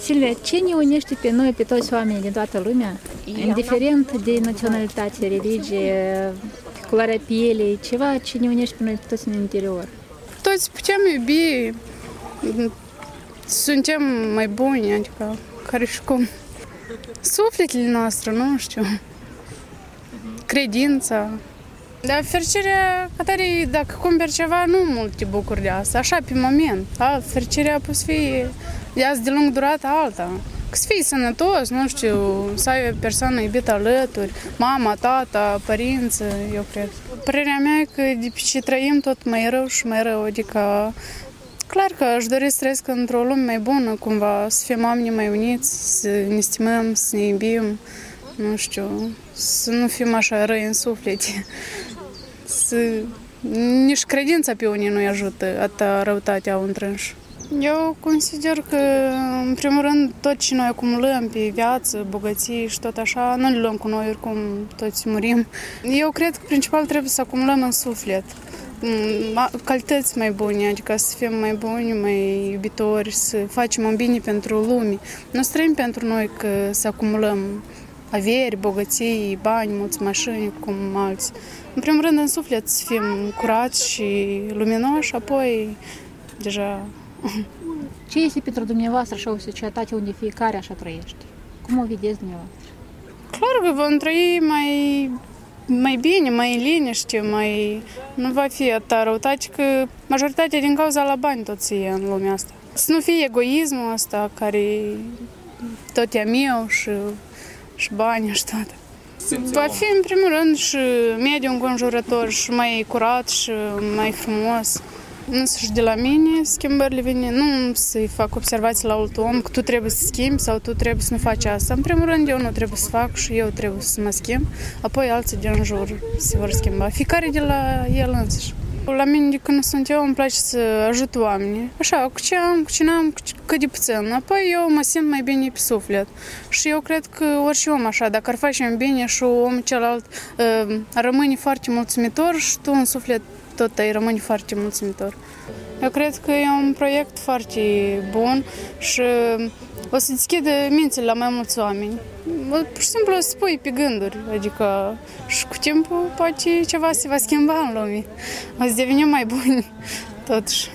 Silvia, ce ne unește pe noi, pe toți oamenii din toată lumea, indiferent de naționalitate, religie, culoarea pielei, ceva ce ne unește pe noi pe toți în interior? Toți putem iubi, suntem mai buni, adică care și cum. Sufletele noastre, nu știu, credința. Dar fericirea, tare, dacă cumperi ceva, nu mult te bucuri de asta, așa pe moment. Alt, fericirea poate fi de azi de lung durată alta. Să fii sănătos, nu știu, să ai o persoană iubită alături, mama, tata, părinți, eu cred. Părerea mea e că de ce trăim tot mai rău și mai rău, adică Clar că aș dori să trăiesc într-o lume mai bună, cumva, să fim oameni mai uniți, să ne stimăm, să ne iubim, nu știu, să nu fim așa răi în suflete. Să... Nici credința pe unii nu-i ajută, atâta răutate au întrânși. Eu consider că, în primul rând, tot ce noi acumulăm pe viață, bogății și tot așa, nu le luăm cu noi, oricum toți murim. Eu cred că principal trebuie să acumulăm în suflet calități mai bune, adică să fim mai buni, mai iubitori, să facem un bine pentru lume. Nu străim pentru noi că să acumulăm averi, bogății, bani, mulți mașini, cum alți. În primul rând, în suflet să fim curați și luminoși, apoi deja... Ce este pentru dumneavoastră așa o societate unde fiecare așa trăiește? Cum o vedeți dumneavoastră? Clar că vom trăi mai mai bine, mai în liniște, mai... nu va fi atâta răutate că majoritatea din cauza la bani tot se e în lumea asta. Să nu fie egoismul ăsta care tot e meu și, și bani și tot. Va fi în primul rând și mediul înconjurător și mai curat și mai frumos și de la mine schimbările vine, nu să-i fac observații la alt om că tu trebuie să schimbi sau tu trebuie să nu faci asta. În primul rând eu nu trebuie să fac și eu trebuie să mă schimb, apoi alții din jur se vor schimba. Fiecare de la el însuși. La mine de când sunt eu îmi place să ajut oamenii. Așa, cu ce am, cu ce n-am, cât de puțin. Apoi eu mă simt mai bine pe suflet. Și eu cred că orice om așa, dacă ar face bine și omul celălalt uh, rămâne foarte mulțumitor și tu în suflet tot îi rămâni foarte mulțumitor. Eu cred că e un proiect foarte bun și o să deschide mințile la mai mulți oameni. Pur și simplu o să spui pe gânduri, adică și cu timpul poate ceva se va schimba în lume. O să devenim mai buni, totuși.